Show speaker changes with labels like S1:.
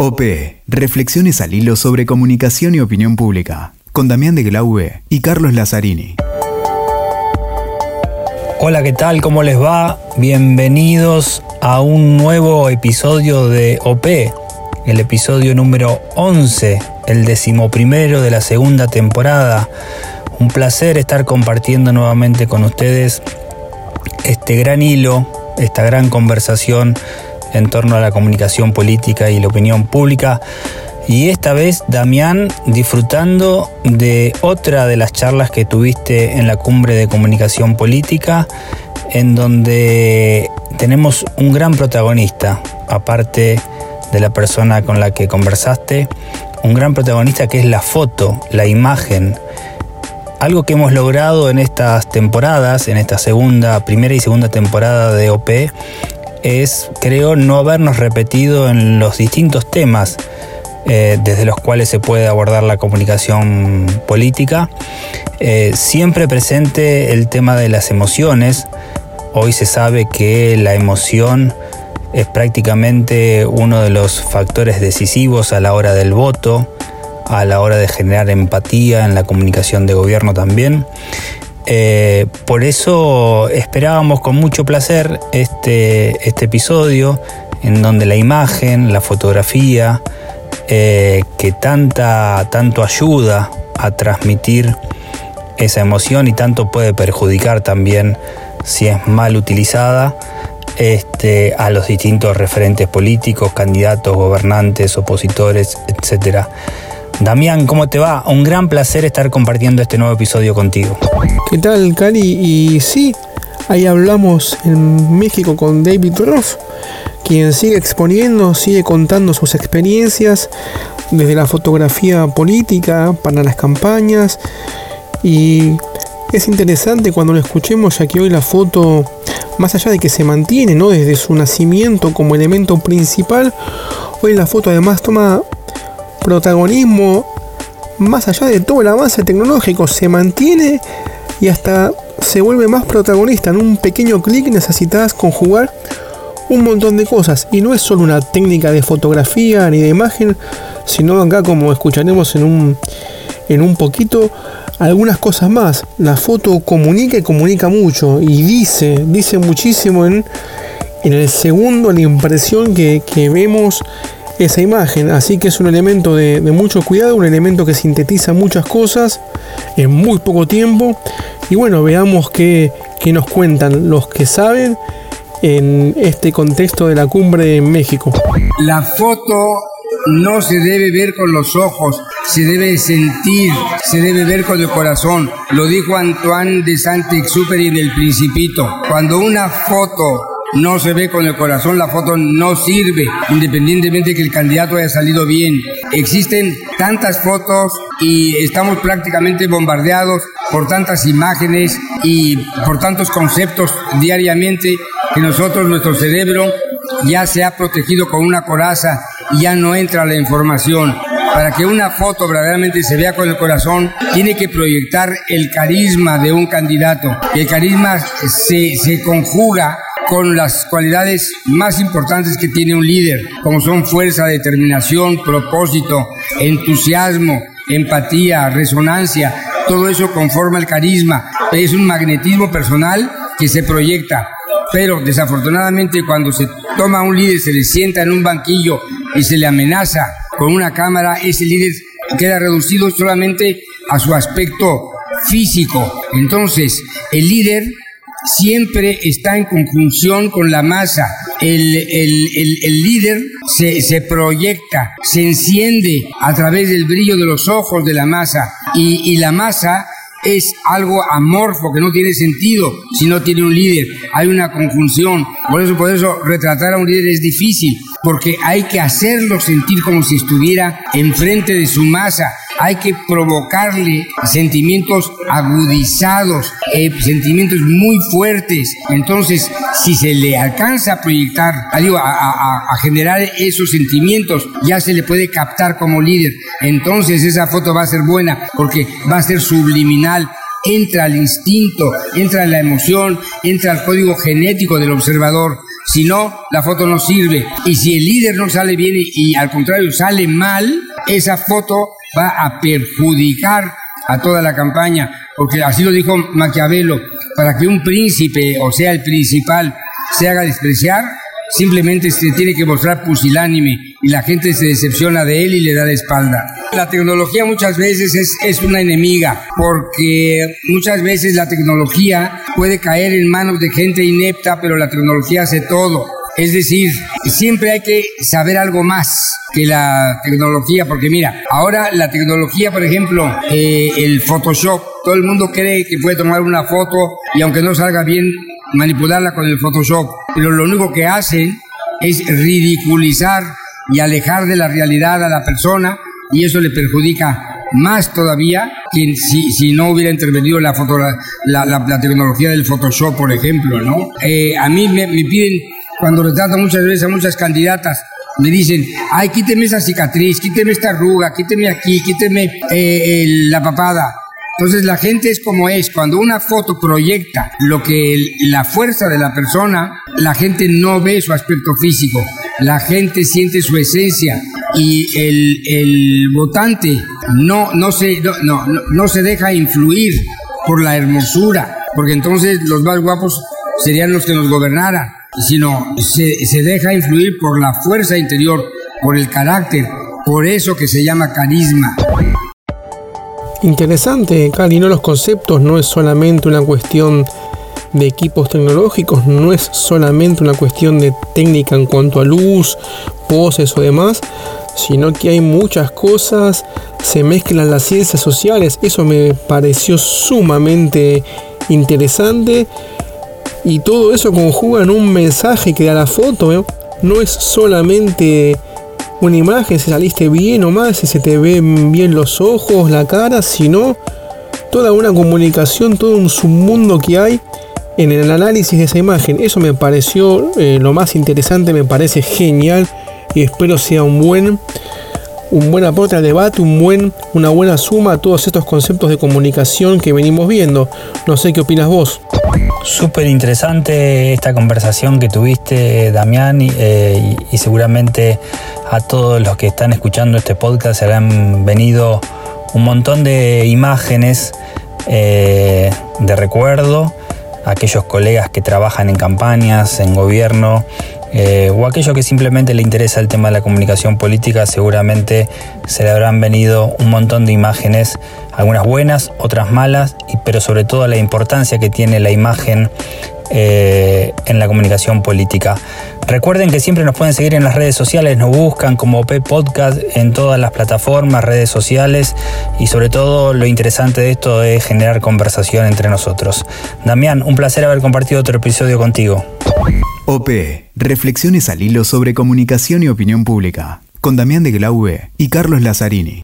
S1: OP, Reflexiones al hilo sobre comunicación y opinión pública, con Damián de Glaube y Carlos Lazzarini.
S2: Hola, ¿qué tal? ¿Cómo les va? Bienvenidos a un nuevo episodio de OP, el episodio número 11, el decimoprimero de la segunda temporada. Un placer estar compartiendo nuevamente con ustedes este gran hilo, esta gran conversación en torno a la comunicación política y la opinión pública. Y esta vez, Damián, disfrutando de otra de las charlas que tuviste en la cumbre de comunicación política, en donde tenemos un gran protagonista, aparte de la persona con la que conversaste, un gran protagonista que es la foto, la imagen. Algo que hemos logrado en estas temporadas, en esta segunda, primera y segunda temporada de OP, es, creo, no habernos repetido en los distintos temas eh, desde los cuales se puede abordar la comunicación política. Eh, siempre presente el tema de las emociones. Hoy se sabe que la emoción es prácticamente uno de los factores decisivos a la hora del voto, a la hora de generar empatía en la comunicación de gobierno también. Eh, por eso esperábamos con mucho placer este, este episodio en donde la imagen, la fotografía, eh, que tanta, tanto ayuda a transmitir esa emoción y tanto puede perjudicar también si es mal utilizada este, a los distintos referentes políticos, candidatos, gobernantes, opositores, etcétera. Damián, ¿cómo te va? Un gran placer estar compartiendo este nuevo episodio contigo.
S3: ¿Qué tal, Cari? Y sí, ahí hablamos en México con David Roth, quien sigue exponiendo, sigue contando sus experiencias desde la fotografía política para las campañas. Y es interesante cuando lo escuchemos, ya que hoy la foto, más allá de que se mantiene ¿no? desde su nacimiento como elemento principal, hoy la foto además toma protagonismo más allá de todo el avance tecnológico, se mantiene y hasta se vuelve más protagonista. En un pequeño clic necesitas conjugar un montón de cosas y no es solo una técnica de fotografía ni de imagen, sino acá como escucharemos en un, en un poquito algunas cosas más. La foto comunica y comunica mucho y dice, dice muchísimo en, en el segundo, la impresión que, que vemos esa imagen. Así que es un elemento de, mucho cuidado, un elemento que sintetiza muchas cosas en muy poco tiempo. Y bueno, veamos qué, nos cuentan los que saben en este contexto de la cumbre en México.
S4: La foto no se debe ver con los ojos, se debe sentir, se debe ver con el corazón. Lo dijo Antoine de Saint-Exupéry en El Principito. Cuando una foto no se ve con el corazón, la foto no sirve, independientemente que el candidato haya salido bien. Existen tantas fotos y estamos prácticamente bombardeados por tantas imágenes y por tantos conceptos diariamente que nosotros, nuestro cerebro, ya se ha protegido con una coraza y ya no entra la información. Para que una foto verdaderamente se vea con el corazón, tiene que proyectar el carisma de un candidato. El carisma se, se conjuga con las cualidades más importantes que tiene un líder, como son fuerza, determinación, propósito, entusiasmo, empatía, resonancia, todo eso conforma el carisma. Es un magnetismo personal que se proyecta. Pero desafortunadamente cuando se toma a un líder, se le sienta en un banquillo y se le amenaza con una cámara, ese líder queda reducido solamente a su aspecto físico. Entonces, el líder siempre está en conjunción con la masa. El, líder se, se, proyecta, se enciende a través del brillo de los ojos de la masa y, y la masa es algo amorfo que no tiene sentido si no tiene un líder. Hay una conjunción. Por eso, por eso retratar a un líder es difícil, porque hay que hacerlo sentir como si estuviera enfrente de su masa hay que provocarle sentimientos agudizados, eh, sentimientos muy fuertes. Entonces, si se le alcanza a proyectar, a, generar esos sentimientos, ya se le puede captar como líder. Entonces esa foto va a ser buena porque va a ser subliminal entra al instinto, entra la emoción, entra al código genético del observador. Si no, la foto no sirve. Y si el líder no sale bien y al contrario sale mal, esa foto va a perjudicar a toda la campaña, porque así lo dijo Maquiavelo, para que un príncipe, o sea, el principal, se haga despreciar, simplemente se tiene que mostrar pusilánime y la gente se decepciona de él y le da la espalda. La tecnología muchas veces es, es una enemiga porque muchas veces la tecnología puede caer en manos de gente inepta, pero la tecnología hace todo. Es decir, siempre hay que saber algo más que la tecnología, porque mira, ahora la tecnología, por ejemplo, eh, el Photoshop, todo el mundo cree que puede tomar una foto y aunque no salga bien, manipularla con el Photoshop, pero lo único que hacen es ridiculizar y alejar de la realidad a la persona y eso le perjudica más todavía que si, no hubiera intervenido la, la, tecnología del Photoshop, por ejemplo, ¿no? Eh, a mí me, me piden, cuando retrato muchas veces a muchas candidatas, me dicen, ay, quíteme esa cicatriz, quíteme esta arruga, quíteme aquí, quíteme eh, el, la papada. Entonces la gente es como es. Cuando una foto proyecta lo que la fuerza de la persona, la gente no ve su aspecto físico. La gente siente su esencia y el, el votante no, no, se, no, no, no se deja influir por la hermosura, porque entonces los más guapos serían los que nos gobernaran, sino se, deja influir por la fuerza interior, por el carácter, por eso que se llama carisma.
S3: Interesante, Cali, no los conceptos no es solamente una cuestión de equipos tecnológicos, no es solamente una cuestión de técnica en cuanto a luz, poses o demás, sino que hay muchas cosas, se mezclan las ciencias sociales, eso me pareció sumamente interesante y todo eso conjuga en un mensaje que da la foto, ¿eh? no es solamente una imagen, si saliste bien o mal, si se te ven bien los ojos, la cara, sino toda una comunicación, todo un submundo que hay en el análisis de esa imagen. Eso me pareció eh, lo más interesante, me parece genial y espero sea un buen un buen aporte al debate, un buen, una buena suma a todos estos conceptos de comunicación que venimos viendo. No sé qué opinas vos.
S2: Súper interesante esta conversación que tuviste, Damián, y, eh, y, seguramente a todos los que están escuchando este podcast se habrán venido un montón de imágenes eh, de recuerdo, aquellos colegas que trabajan en campañas, en gobierno, eh, o aquello que simplemente le interesa el tema de la comunicación política, seguramente se le habrán venido un montón de imágenes, algunas buenas, otras malas, y, pero sobre todo la importancia que tiene la imagen eh, en la comunicación política. Recuerden que siempre nos pueden seguir en las redes sociales, nos buscan como P Podcast en todas las plataformas, redes sociales y sobre todo lo interesante de esto es generar conversación entre nosotros. Damián, un placer haber compartido otro episodio contigo.
S1: OP, reflexiones al hilo sobre comunicación y opinión pública, con Damián de Glaube y Carlos Lazzarini.